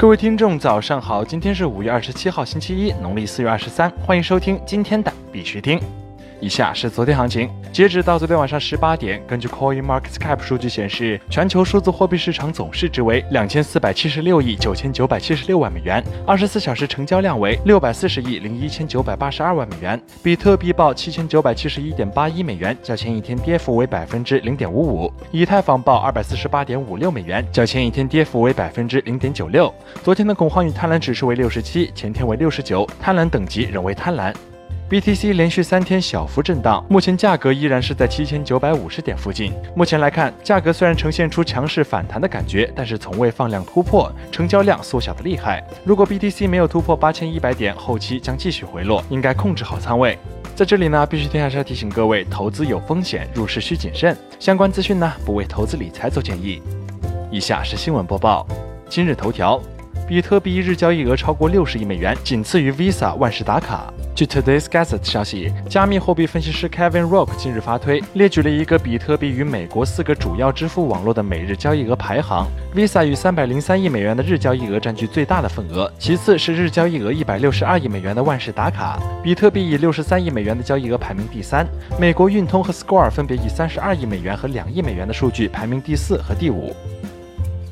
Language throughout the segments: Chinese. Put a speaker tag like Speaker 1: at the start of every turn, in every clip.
Speaker 1: 各位听众，早上好！今天是五月二十七号，星期一，农历四月二十三。欢迎收听今天的必须听。以下是昨天行情，截止到昨天晚上十八点，根据 Coin Market Cap 数据显示，全球数字货币市场总市值为两千四百七十六亿九千九百七十六万美元，二十四小时成交量为六百四十亿零一千九百八十二万美元。比特币报七千九百七十一点八一美元，较前一天跌幅为百分之零点五五。以太坊报二百四十八点五六美元，较前一天跌幅为百分之零点九六。昨天的恐慌与贪婪指数为六十七，前天为六十九，贪婪等级仍为贪婪。BTC 连续三天小幅震荡，目前价格依然是在七千九百五十点附近。目前来看，价格虽然呈现出强势反弹的感觉，但是从未放量突破，成交量缩小的厉害。如果 BTC 没有突破八千一百点，后期将继续回落，应该控制好仓位。在这里呢，必须听还是要提醒各位，投资有风险，入市需谨慎。相关资讯呢，不为投资理财做建议。以下是新闻播报，今日头条。比特币日交易额超过六十亿美元，仅次于 Visa 万事达卡。据 Today's Gazette 消息，加密货币分析师 Kevin Rock 近日发推，列举了一个比特币与美国四个主要支付网络的每日交易额排行。Visa 与三百零三亿美元的日交易额占据最大的份额，其次是日交易额一百六十二亿美元的万事达卡。比特币以六十三亿美元的交易额排名第三，美国运通和 Square 分别以三十二亿美元和两亿美元的数据排名第四和第五。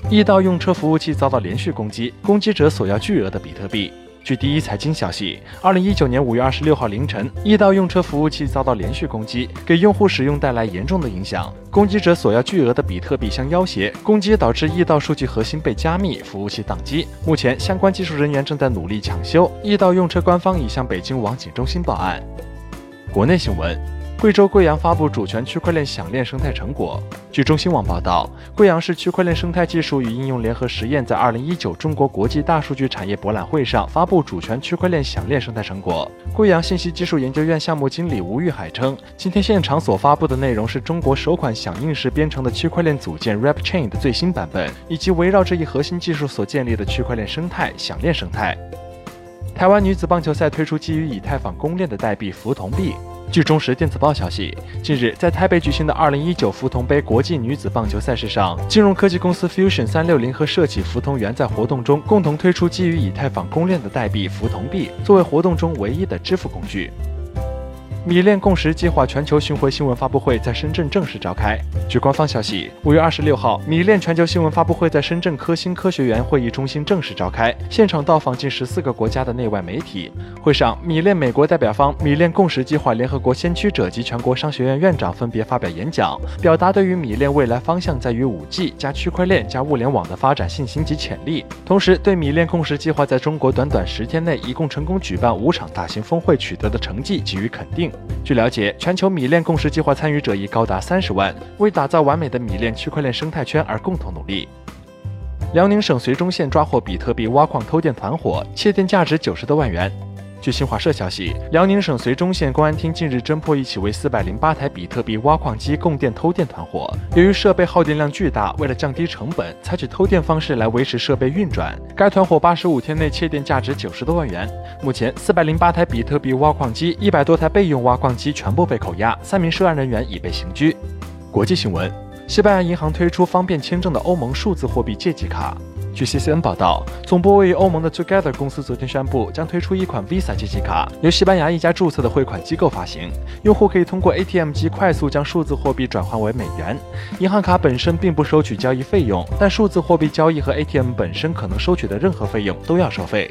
Speaker 1: 易到用车服务器遭到连续攻击，攻击者索要巨额的比特币。据第一财经消息，二零一九年五月二十六号凌晨，易到用车服务器遭到连续攻击，给用户使用带来严重的影响。攻击者索要巨额的比特币相要挟，攻击导致易到数据核心被加密，服务器宕机。目前相关技术人员正在努力抢修。易到用车官方已向北京网警中心报案。国内新闻。贵州贵阳发布主权区块链响链生态成果。据中新网报道，贵阳市区块链生态技术与应用联合实验在二零一九中国国际大数据产业博览会上发布主权区块链响链生态成果。贵阳信息技术研究院项目经理吴玉海称，今天现场所发布的内容是中国首款响应式编程的区块链组件 RapChain 的最新版本，以及围绕这一核心技术所建立的区块链生态响链生态。台湾女子棒球赛推出基于以太坊公链的代币福同币。据中时电子报消息，近日在台北举行的2019福同杯国际女子棒球赛事上，金融科技公司 Fusion 三六零和社企福同源在活动中共同推出基于以太坊公链的代币福同币，作为活动中唯一的支付工具。米链共识计划全球巡回新闻发布会在深圳正式召开。据官方消息，五月二十六号，米链全球新闻发布会在深圳科兴科学园会议中心正式召开，现场到访近十四个国家的内外媒体。会上，米链美国代表方、米链共识计划联合国先驱者及全国商学院院长分别发表演讲，表达对于米链未来方向在于五 G 加区块链加物联网的发展信心及潜力，同时对米链共识计划在中国短短十天内一共成功举办五场大型峰会取得的成绩给予肯定。据了解，全球米链共识计划参与者已高达三十万，为打造完美的米链区块链生态圈而共同努力。辽宁省绥中县抓获比特币挖矿偷电团伙，窃电价值九十多万元。据新华社消息，辽宁省绥中县公安厅近日侦破一起为四百零八台比特币挖矿机供电偷电团伙。由于设备耗电量巨大，为了降低成本，采取偷电方式来维持设备运转。该团伙八十五天内窃电价值九十多万元。目前，四百零八台比特币挖矿机、一百多台备用挖矿机全部被扣押，三名涉案人员已被刑拘。国际新闻：西班牙银行推出方便签证的欧盟数字货币借记卡。据 CCN 报道，总部位于欧盟的 Together 公司昨天宣布，将推出一款 Visa 借记卡，由西班牙一家注册的汇款机构发行。用户可以通过 ATM 机快速将数字货币转换为美元。银行卡本身并不收取交易费用，但数字货币交易和 ATM 本身可能收取的任何费用都要收费。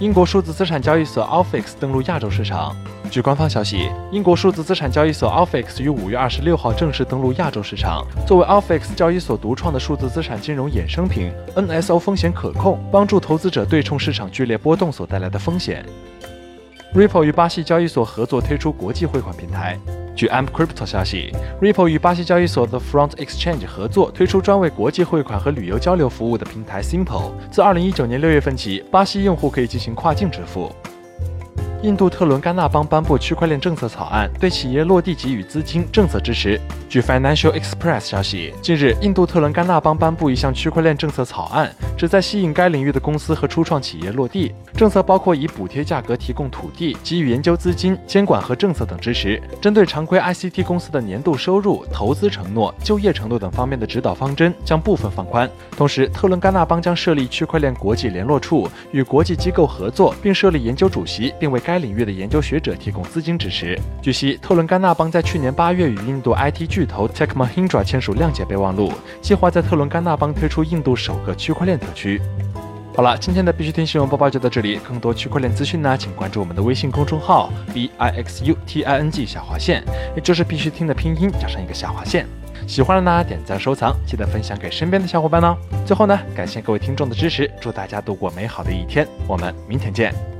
Speaker 1: 英国数字资产交易所 Alfix 登陆亚洲市场。据官方消息，英国数字资产交易所 Alfix 于五月二十六号正式登陆亚洲市场。作为 Alfix 交易所独创的数字资产金融衍生品，NSO 风险可控，帮助投资者对冲市场剧烈波动所带来的风险。Ripple 与巴西交易所合作推出国际汇款平台。据 Amp Crypto 消息，Ripple 与巴西交易所 The Front Exchange 合作推出专为国际汇款和旅游交流服务的平台 Simple。自二零一九年六月份起，巴西用户可以进行跨境支付。印度特伦甘纳邦颁布区块链政策草案，对企业落地给予资金政策支持。据 Financial Express 消息，近日，印度特伦甘纳邦颁布一项区块链政策草案，旨在吸引该领域的公司和初创企业落地。政策包括以补贴价格提供土地、给予研究资金、监管和政策等支持。针对常规 ICT 公司的年度收入、投资承诺、就业承诺等方面的指导方针将部分放宽。同时，特伦甘纳邦将设立区块链国际联络处，与国际机构合作，并设立研究主席，并为该该领域的研究学者提供资金支持。据悉，特伦甘纳邦在去年八月与印度 IT 巨头 Tech Mahindra 签署谅解备忘录，计划在特伦甘纳邦推出印度首个区块链特区。好了，今天的必须听新闻播报就到这里。更多区块链资讯呢，请关注我们的微信公众号 b i x u t i n g 下划线，也就是必须听的拼音加上一个下划线。喜欢的呢，点赞收藏，记得分享给身边的小伙伴哦。最后呢，感谢各位听众的支持，祝大家度过美好的一天，我们明天见。